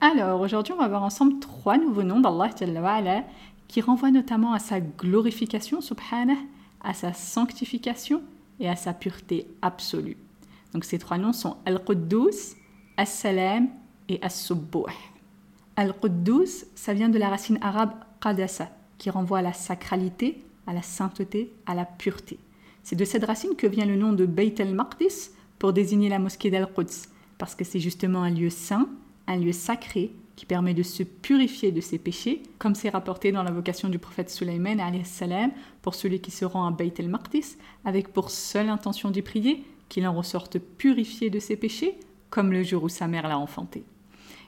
Alors, aujourd'hui, on va voir ensemble trois nouveaux noms d'Allah qui renvoient notamment à sa glorification, subhanah, à sa sanctification et à sa pureté absolue. Donc, ces trois noms sont Al-Quddus, As-Salam et As-Subbuh. Al-Quddus, ça vient de la racine arabe Qadasa, qui renvoie à la sacralité, à la sainteté, à la pureté. C'est de cette racine que vient le nom de Beit el-Maqdis pour désigner la mosquée d'Al-Quds, parce que c'est justement un lieu saint, un lieu sacré qui permet de se purifier de ses péchés, comme c'est rapporté dans la vocation du prophète Sulaiman salam pour celui qui se rend à Beit el-Maqdis, avec pour seule intention d'y prier qu'il en ressorte purifié de ses péchés, comme le jour où sa mère l'a enfanté.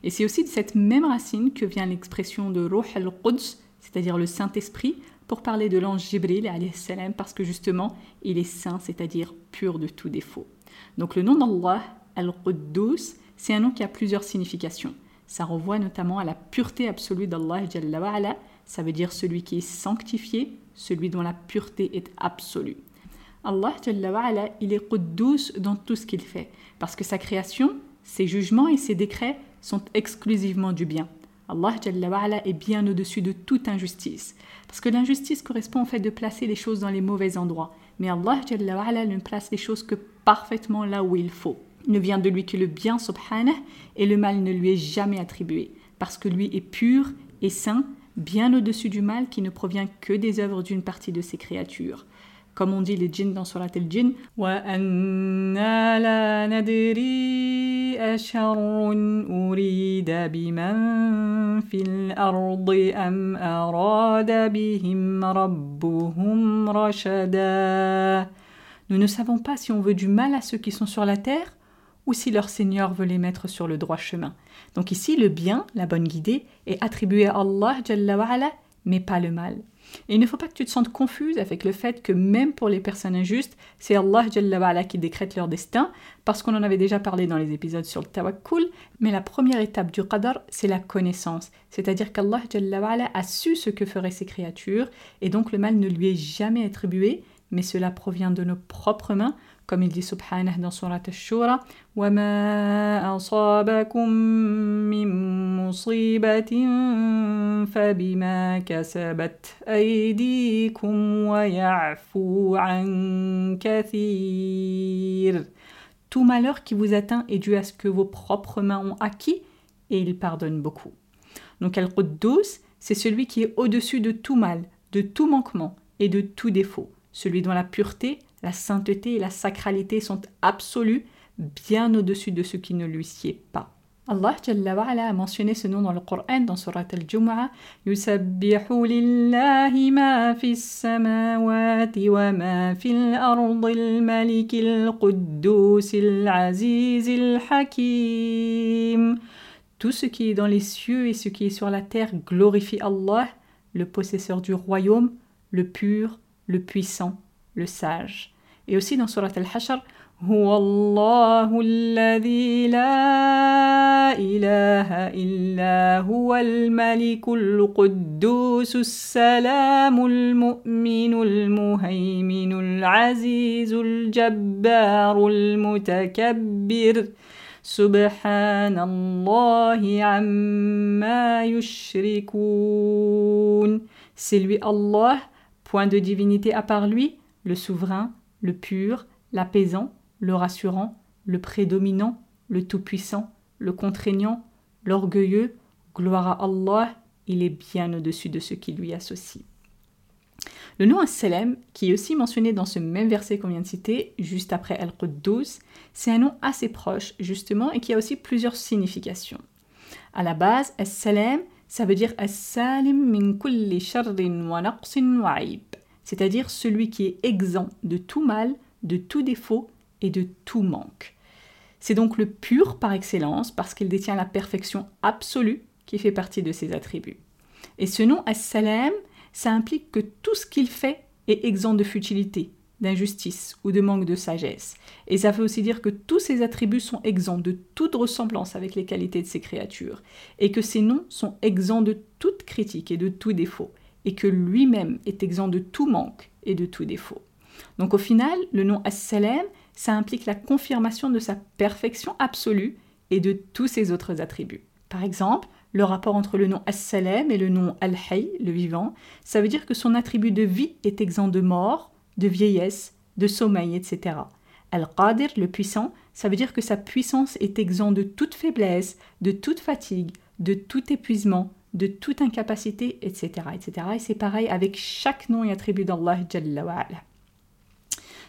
Et c'est aussi de cette même racine que vient l'expression de Ruh al-Quds, c'est-à-dire le Saint-Esprit, pour parler de l'ange Jibril parce que justement, il est saint, c'est-à-dire pur de tout défaut. Donc le nom d'Allah, Al-Quddus, c'est un nom qui a plusieurs significations. Ça renvoie notamment à la pureté absolue d'Allah ça veut dire celui qui est sanctifié, celui dont la pureté est absolue. Allah il est Quddus dans tout ce qu'il fait, parce que sa création, ses jugements et ses décrets sont exclusivement du bien. Allah est bien au-dessus de toute injustice. Parce que l'injustice correspond au fait de placer les choses dans les mauvais endroits. Mais Allah ne place les choses que parfaitement là où il faut. Ne vient de lui que le bien, subhanah, et le mal ne lui est jamais attribué. Parce que lui est pur et saint, bien au-dessus du mal qui ne provient que des œuvres d'une partie de ses créatures comme on dit les djinns dans Surat al-Jinn. Nous ne savons pas si on veut du mal à ceux qui sont sur la terre ou si leur Seigneur veut les mettre sur le droit chemin. Donc ici, le bien, la bonne guidée, est attribué à Allah, mais pas le mal. Et il ne faut pas que tu te sentes confuse avec le fait que même pour les personnes injustes, c'est Allah qui décrète leur destin, parce qu'on en avait déjà parlé dans les épisodes sur le tawakkul, mais la première étape du qadar, c'est la connaissance. C'est-à-dire qu'Allah a su ce que feraient ses créatures, et donc le mal ne lui est jamais attribué, mais cela provient de nos propres mains, comme il dit subhanah dans surat al-shura وَمَا أَصَابَكُم مِّن مُّصِيبَةٍ فَبِمَا كَسَبَتْ أَيْدِيكُمْ وَيَعْفُو عَن كَثِيرٍ Tout malheur qui vous atteint est dû à ce que vos propres mains ont acquis et il pardonne beaucoup. Donc Al-Quddus, c'est celui qui est au-dessus de tout mal, de tout manquement et de tout défaut, celui dont la pureté, la sainteté et la sacralité sont absolues, bien au-dessus de ce qui ne lui sied pas. Allah Jalla wa'ala a mentionné ce nom dans le Coran, dans Surat al-Jumu'ah. Yusabbihu lillahi ma samawati wa ma ardi al-malik al-quddus. Tout ce qui est dans les cieux et ce qui est sur la terre glorifie Allah, le possesseur du royaume, le pur, le puissant, le sage. Dans Surat Al-Hashr, هو الله الذي لا إله إلا هو الملك القدوس السلام المؤمن المهيمن العزيز الجبار المتكبر. سبحان الله عما يشركون. C'est lui Allah, point de divinité à part lui, le souverain, le pur, l'apaisant, le rassurant, le prédominant, le tout-puissant, le contraignant, l'orgueilleux, gloire à Allah, il est bien au-dessus de ce qui lui associe. Le nom As-Salam, qui est aussi mentionné dans ce même verset qu'on vient de citer, juste après Al-Quddus, c'est un nom assez proche, justement, et qui a aussi plusieurs significations. À la base, As-Salam, ça veut dire As-Salim min kulli sharrin wa naqsin wa c'est-à-dire celui qui est exempt de tout mal, de tout défaut et de tout manque. C'est donc le pur par excellence parce qu'il détient la perfection absolue qui fait partie de ses attributs. Et ce nom As-Salam, ça implique que tout ce qu'il fait est exempt de futilité, d'injustice ou de manque de sagesse. Et ça veut aussi dire que tous ses attributs sont exempts de toute ressemblance avec les qualités de ses créatures, et que ses noms sont exempts de toute critique et de tout défaut, et que lui-même est exempt de tout manque et de tout défaut. Donc au final, le nom As-Salam, ça implique la confirmation de sa perfection absolue et de tous ses autres attributs. Par exemple, le rapport entre le nom As-Salam et le nom Al-Hayy, le vivant, ça veut dire que son attribut de vie est exempt de mort, de vieillesse, de sommeil, etc. Al-Qadir, le puissant, ça veut dire que sa puissance est exempt de toute faiblesse, de toute fatigue, de tout épuisement, de toute incapacité, etc. etc. Et c'est pareil avec chaque nom et attribut d'Allah.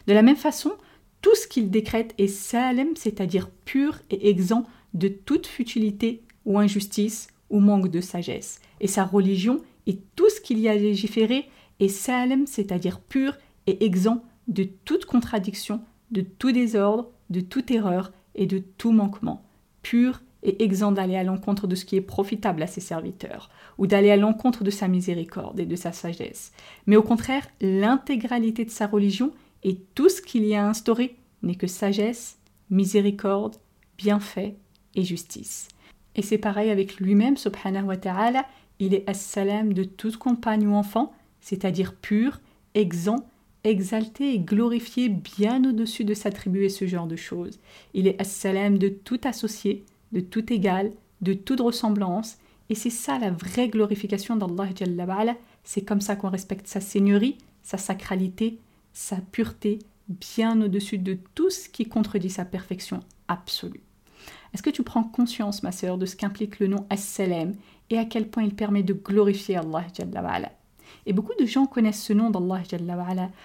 De la même façon, tout ce qu'il décrète est salem, c'est-à-dire pur et exempt de toute futilité ou injustice ou manque de sagesse. Et sa religion et tout ce qu'il y a légiféré est salem, c'est-à-dire pur et exempt de toute contradiction, de tout désordre, de toute erreur et de tout manquement. Pur et exempt d'aller à l'encontre de ce qui est profitable à ses serviteurs, ou d'aller à l'encontre de sa miséricorde et de sa sagesse. Mais au contraire, l'intégralité de sa religion et tout ce qu'il y a instauré n'est que sagesse, miséricorde, bienfait et justice. Et c'est pareil avec lui-même, subhanahu wa ta'ala, il est as-salam de toute compagne ou enfant, c'est-à-dire pur, exempt, exalté et glorifié bien au-dessus de s'attribuer ce genre de choses. Il est as-salam de tout associé, de tout égal, de toute ressemblance, et c'est ça la vraie glorification d'Allah c'est comme ça qu'on respecte sa seigneurie, sa sacralité, sa pureté bien au-dessus de tout ce qui contredit sa perfection absolue. Est-ce que tu prends conscience, ma sœur, de ce qu'implique le nom As-Salam et à quel point il permet de glorifier Allah Et beaucoup de gens connaissent ce nom d'Allah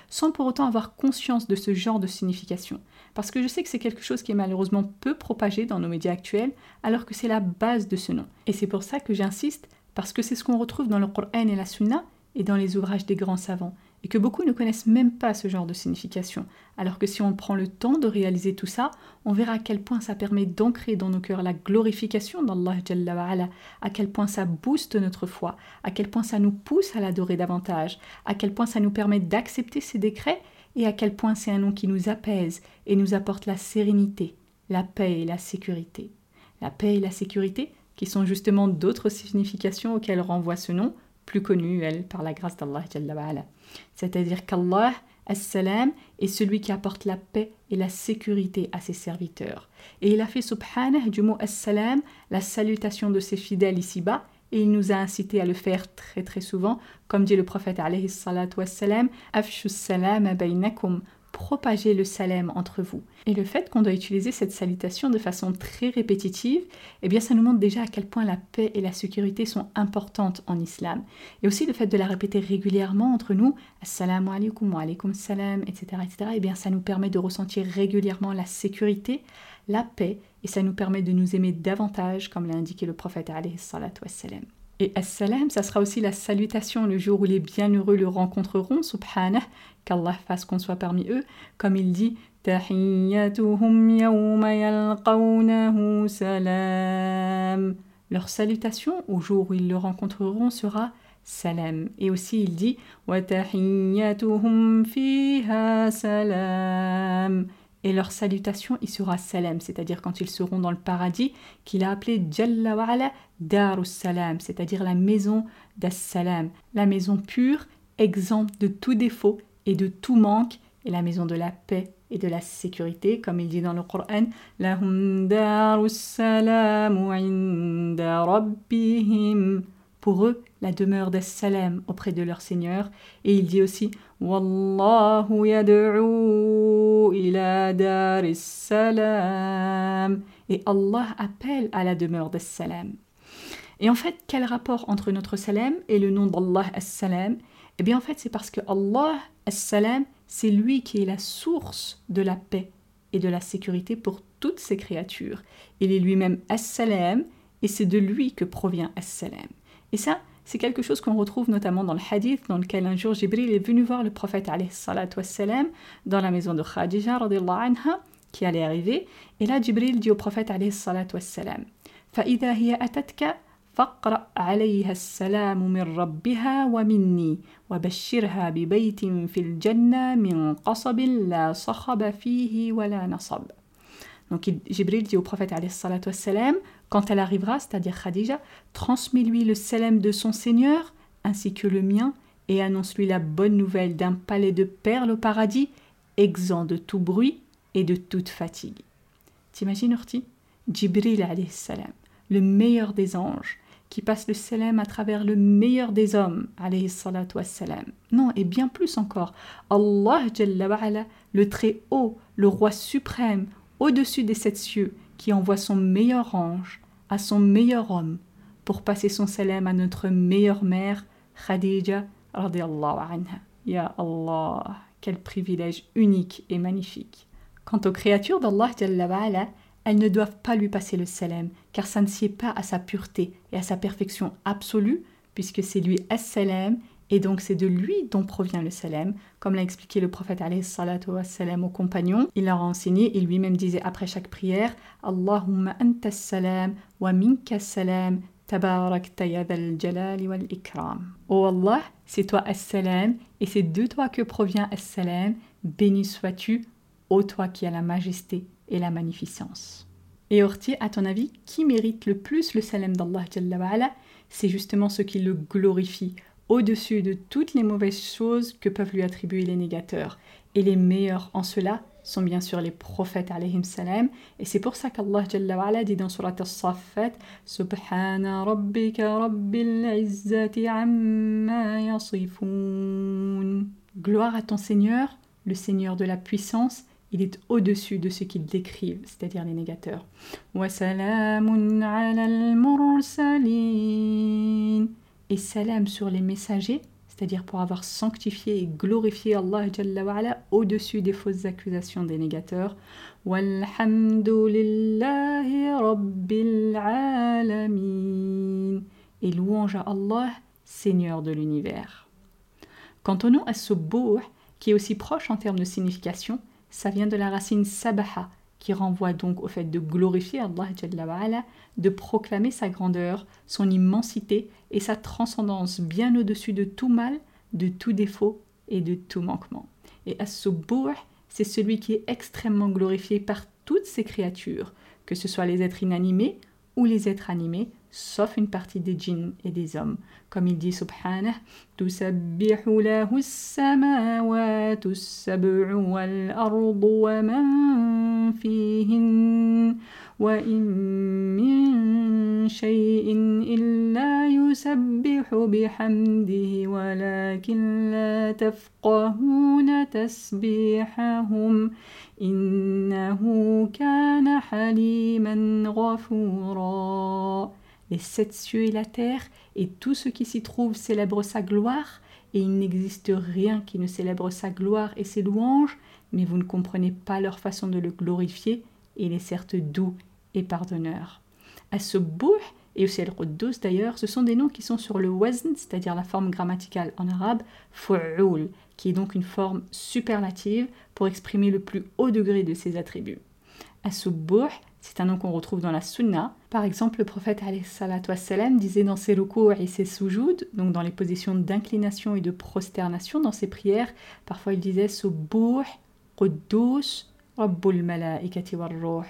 sans pour autant avoir conscience de ce genre de signification. Parce que je sais que c'est quelque chose qui est malheureusement peu propagé dans nos médias actuels, alors que c'est la base de ce nom. Et c'est pour ça que j'insiste, parce que c'est ce qu'on retrouve dans le Coran et la Sunna et dans les ouvrages des grands savants et que beaucoup ne connaissent même pas ce genre de signification. Alors que si on prend le temps de réaliser tout ça, on verra à quel point ça permet d'ancrer dans nos cœurs la glorification d'Allah, à quel point ça booste notre foi, à quel point ça nous pousse à l'adorer davantage, à quel point ça nous permet d'accepter ses décrets et à quel point c'est un nom qui nous apaise et nous apporte la sérénité, la paix et la sécurité. La paix et la sécurité, qui sont justement d'autres significations auxquelles renvoie ce nom, plus connu, elle, par la grâce d'Allah. C'est-à-dire qu'Allah, As-Salam, est celui qui apporte la paix et la sécurité à ses serviteurs. Et il a fait, subhanah, du mot As-Salam, la salutation de ses fidèles ici-bas, et il nous a incité à le faire très très souvent, comme dit le prophète alayhi salatu wassalam, baynakum, propager le salam entre vous. Et le fait qu'on doit utiliser cette salutation de façon très répétitive, eh bien ça nous montre déjà à quel point la paix et la sécurité sont importantes en islam. Et aussi le fait de la répéter régulièrement entre nous, assalamu alaikum wa alaikum salam, etc., etc., eh bien ça nous permet de ressentir régulièrement la sécurité, la paix, et ça nous permet de nous aimer davantage, comme l'a indiqué le prophète alayhi. Et Assalam, ça sera aussi la salutation le jour où les bienheureux le rencontreront, subhanah, qu'Allah fasse qu'on soit parmi eux, comme il dit Tahiyyatuhum yawma yalqawnahu salam. Leur salutation au jour où ils le rencontreront sera salam. Et aussi il dit fiha salam. Et leur salutation, il sera salam, c'est-à-dire quand ils seront dans le paradis, qu'il a appelé Jalla wa'ala Darus Salam, c'est-à-dire la maison d'As-Salam, la maison pure, exempte de tout défaut et de tout manque, et la maison de la paix et de la sécurité, comme il dit dans le Coran, Lahum Darus Salam pour eux la demeure des salam auprès de leur Seigneur. Et il dit aussi Wallahu yad'u ila daris salam. Et Allah appelle à la demeure des salam. Et en fait, quel rapport entre notre salam et le nom d'Allah as-salam? Eh bien, en fait, c'est parce que Allah as-salam, c'est lui qui est la source de la paix et de la sécurité pour toutes ses créatures. Il est lui-même as-salam et c'est de lui que provient as-salam. Et ça, c'est quelque chose qu'on retrouve notamment dans le hadith dans lequel un jour Jibril est venu voir le prophète wassalam, dans la maison de Khadija anha, qui allait arriver. Et là, Jibril dit au prophète wassalam, فإذا هي أتتك فاقرأ عليها السلام من ربها ومني وبشرها ببيت في الجنة من قصب لا صخب فيه ولا نصب donc Jibril dit au prophète wassalam, quand elle arrivera, c'est-à-dire Khadija, transmets-lui le salam de son Seigneur, ainsi que le mien, et annonce-lui la bonne nouvelle d'un palais de perles au paradis, exempt de tout bruit et de toute fatigue. T'imagines, Urti Jibril salam, le meilleur des anges, qui passe le salam à travers le meilleur des hommes, wassalam. Non, et bien plus encore, Allah le très haut, le roi suprême, au-dessus des sept cieux, qui envoie son meilleur ange à son meilleur homme pour passer son salam à notre meilleure mère, Khadija anha. Ya Allah, quel privilège unique et magnifique. Quant aux créatures d'Allah, elles ne doivent pas lui passer le salam, car ça ne sied pas à sa pureté et à sa perfection absolue, puisque c'est lui as-salam et donc c'est de lui dont provient le salam, comme l'a expliqué le prophète salam aux compagnons. Il leur a enseigné, il lui-même disait après chaque prière Allahumma anta salam wa minka salam tabarak al jalali wal ikram. Oh Allah, c'est toi as-salam et c'est de toi que provient as-salam. Béni sois-tu, ô toi qui as la majesté et la magnificence. Et Orti, à ton avis, qui mérite le plus le salam d'Allah C'est justement ceux qui le glorifient au-dessus de toutes les mauvaises choses que peuvent lui attribuer les négateurs. Et les meilleurs en cela sont bien sûr les prophètes alayhim salam. Et c'est pour ça qu'Allah Jalla dit dans Surat al-Saffat Subhana rabbika rabbil izzati amma. Gloire à ton Seigneur, le Seigneur de la puissance, il est au-dessus de ce qu'ils décrivent, c'est-à-dire les négateurs. Et salam sur les messagers, c'est-à-dire pour avoir sanctifié et glorifié Allah au-dessus des fausses accusations des négateurs. Et louange à Allah, Seigneur de l'univers. Quant au nom as qui est aussi proche en termes de signification, ça vient de la racine sabaha, qui renvoie donc au fait de glorifier Allah, de proclamer sa grandeur, son immensité et sa transcendance bien au-dessus de tout mal, de tout défaut et de tout manquement. Et as c'est celui qui est extrêmement glorifié par toutes ses créatures, que ce soit les êtres inanimés ou les êtres animés, sauf une partie des djinns et des hommes. Comme il dit subhanah, تسبح له السماوات السبع والأرض ومن فيهن وإن من شيء إلا يسبح بحمده ولكن لا تفقهون تسبيحهم غفورا les sept cieux et la terre, et tout ce qui s'y trouve célèbre sa gloire, et il n'existe rien qui ne célèbre sa gloire et ses louanges, mais vous ne comprenez pas leur façon de le glorifier, il est certes doux et pardonneur. À ce et aussi al-Quddus d'ailleurs, ce sont des noms qui sont sur le wazn, c'est-à-dire la forme grammaticale en arabe, fu'ul, qui est donc une forme superlative pour exprimer le plus haut degré de ses attributs. C'est un nom qu'on retrouve dans la Sunna. Par exemple, le prophète wassalam, disait dans ses recours et ses soujouds, donc dans les positions d'inclination et de prosternation dans ses prières, parfois il disait Subuh, Quddus, Rabbul Malaikati Warruh.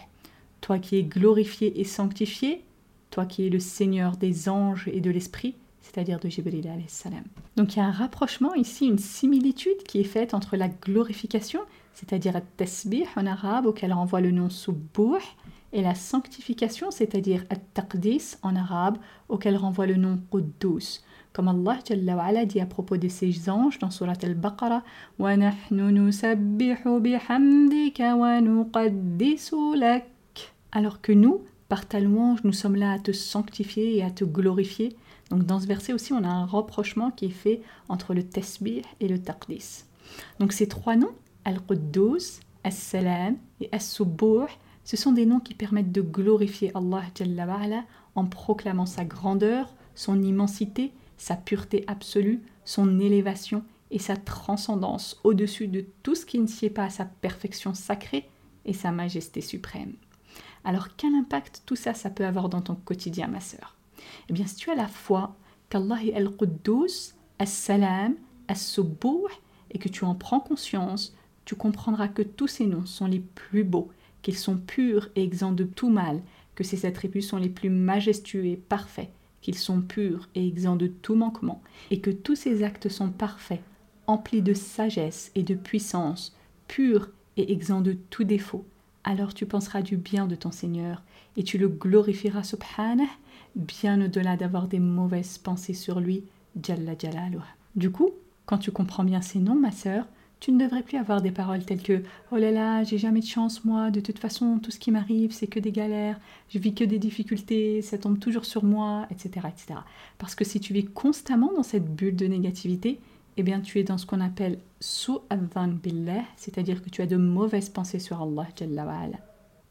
Toi qui es glorifié et sanctifié, toi qui es le Seigneur des anges et de l'esprit, c'est-à-dire de Jibril salam. Donc il y a un rapprochement ici, une similitude qui est faite entre la glorification, c'est-à-dire at-tasbih en arabe auquel renvoie le nom Subuh, et la sanctification, c'est-à-dire at-taqdis en arabe auquel renvoie le nom Quddus. Comme Allah Jalla dit à propos de ses anges dans Surat al-Baqarah Alors que nous, par ta louange, nous sommes là à te sanctifier et à te glorifier. Donc dans ce verset aussi, on a un rapprochement qui est fait entre le tasbih et le taqdis. Donc ces trois noms, Al-Quddus, As-Salam et As-Subuh, ce sont des noms qui permettent de glorifier Allah en proclamant sa grandeur, son immensité, sa pureté absolue, son élévation et sa transcendance au-dessus de tout ce qui ne sied pas à sa perfection sacrée et sa majesté suprême. Alors quel impact tout ça, ça peut avoir dans ton quotidien, ma sœur? Eh bien, si tu as la foi qu'Allah est Al-Quddus, As-Salam, As-Subuh, et que tu en prends conscience, tu comprendras que tous ces noms sont les plus beaux, qu'ils sont purs et exempts de tout mal, que ces attributs sont les plus majestueux et parfaits, qu'ils sont purs et exempts de tout manquement, et que tous ces actes sont parfaits, emplis de sagesse et de puissance, purs et exempts de tout défaut, alors tu penseras du bien de ton Seigneur et tu le glorifieras subhanah, bien au-delà d'avoir des mauvaises pensées sur lui, Jalla Jalaluh. Du coup, quand tu comprends bien ces noms, ma sœur, tu ne devrais plus avoir des paroles telles que Oh là là, j'ai jamais de chance, moi, de toute façon, tout ce qui m'arrive, c'est que des galères, je vis que des difficultés, ça tombe toujours sur moi, etc. etc. Parce que si tu vis constamment dans cette bulle de négativité, eh bien tu es dans ce qu'on appelle su'adhan billah, c'est-à-dire que tu as de mauvaises pensées sur Allah Jalla.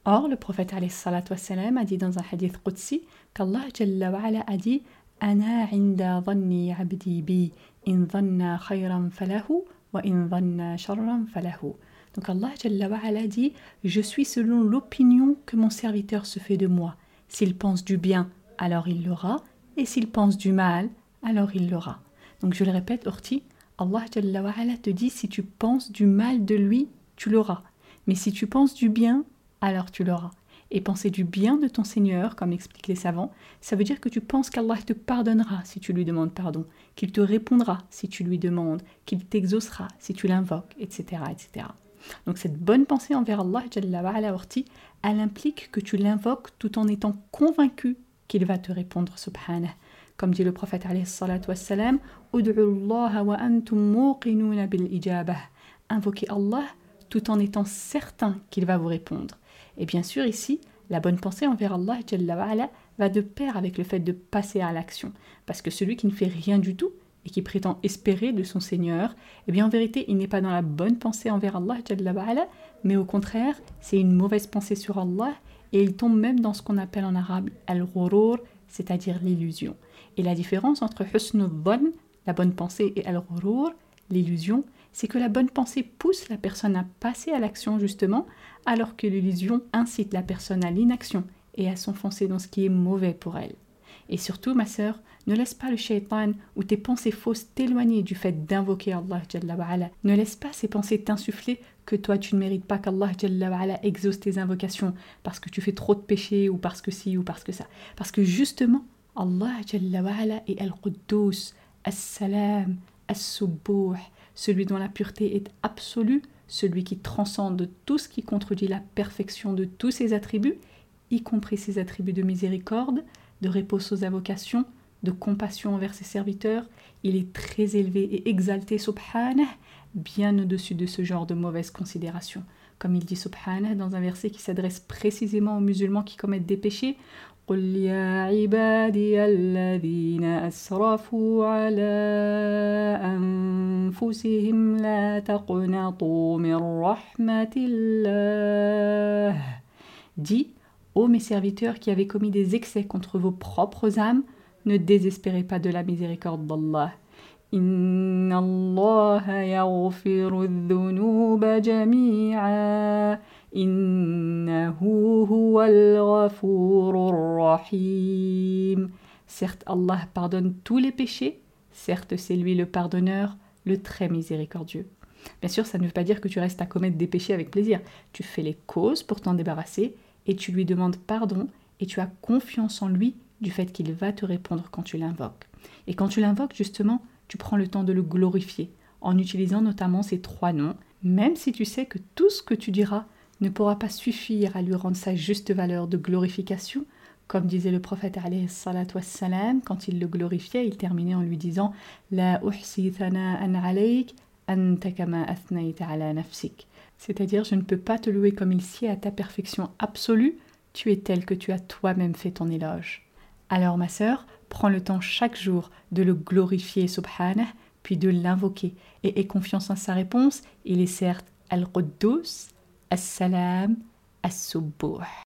Or, le prophète a dit dans un hadith qudsi qu'Allah a dit Ana inda abdi bi in khayran falahu Donc Allah Jalla dit Je suis selon l'opinion que mon serviteur se fait de moi. S'il pense du bien, alors il l'aura, et s'il pense du mal, alors il l'aura. Donc je le répète, Orti, Allah te dit si tu penses du mal de lui, tu l'auras. Mais si tu penses du bien, alors tu l'auras. Et penser du bien de ton Seigneur, comme expliquent les savants, ça veut dire que tu penses qu'Allah te pardonnera si tu lui demandes pardon, qu'il te répondra si tu lui demandes, qu'il t'exaucera si tu l'invoques, etc., etc. Donc cette bonne pensée envers Allah, elle implique que tu l'invoques tout en étant convaincu qu'il va te répondre, subhanah. Comme dit le prophète wassalam, Invoquez Allah tout en étant certain qu'il va vous répondre. Et bien sûr, ici, la bonne pensée envers Allah va de pair avec le fait de passer à l'action. Parce que celui qui ne fait rien du tout et qui prétend espérer de son Seigneur, eh bien en vérité, il n'est pas dans la bonne pensée envers Allah, mais au contraire, c'est une mauvaise pensée sur Allah et il tombe même dans ce qu'on appelle en arabe al-ghurur, c'est-à-dire l'illusion. Et la différence entre bon, la bonne pensée, et al-ghurur, l'illusion, c'est que la bonne pensée pousse la personne à passer à l'action justement, alors que l'illusion incite la personne à l'inaction et à s'enfoncer dans ce qui est mauvais pour elle. Et surtout, ma sœur, ne laisse pas le shaitan ou tes pensées fausses t'éloigner du fait d'invoquer Allah Ne laisse pas ces pensées t'insuffler que toi tu ne mérites pas qu'Allah exauce tes invocations parce que tu fais trop de péchés ou parce que ci ou parce que ça. Parce que justement, Allah est Al-Quddus, As-Salam, As-Subuh, celui dont la pureté est absolue, celui qui transcende tout ce qui contredit la perfection de tous ses attributs, y compris ses attributs de miséricorde, de réponse aux invocations, de compassion envers ses serviteurs. Il est très élevé et exalté, subhanah, bien au-dessus de ce genre de mauvaises considérations. Comme il dit subhanah dans un verset qui s'adresse précisément aux musulmans qui commettent des péchés, قل يا عبادي الذين أسرفوا على أنفسهم لا تقنطوا من رحمة الله Dis, ô mes serviteurs qui avez commis des excès contre vos propres âmes, ne désespérez pas de la miséricorde d'Allah. إن الله يغفر الذنوب جميعا Certes, Allah pardonne tous les péchés, certes, c'est lui le pardonneur, le très miséricordieux. Bien sûr, ça ne veut pas dire que tu restes à commettre des péchés avec plaisir. Tu fais les causes pour t'en débarrasser et tu lui demandes pardon et tu as confiance en lui du fait qu'il va te répondre quand tu l'invoques. Et quand tu l'invoques, justement, tu prends le temps de le glorifier en utilisant notamment ces trois noms, même si tu sais que tout ce que tu diras ne pourra pas suffire à lui rendre sa juste valeur de glorification, comme disait le prophète wassalam, quand il le glorifiait, il terminait en lui disant La c'est-à-dire, je ne peux pas te louer comme il sied à ta perfection absolue, tu es tel que tu as toi-même fait ton éloge. Alors, ma sœur, prends le temps chaque jour de le glorifier, subhanah, puis de l'invoquer, et aie confiance en sa réponse, il est certes Al-Quddus, As-Salam, As-Subuh.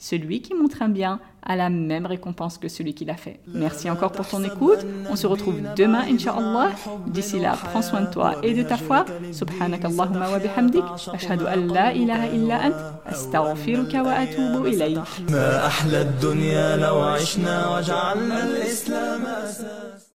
celui qui montre un bien a la même récompense que celui qui l'a fait. Merci encore pour ton écoute. On se retrouve demain, Inch'Allah. D'ici là, prends soin de toi et de ta foi. Allahumma wa bihamdik. Ashhadu an la ilaha illa ant. Astaghfiruka wa atubu ilayk.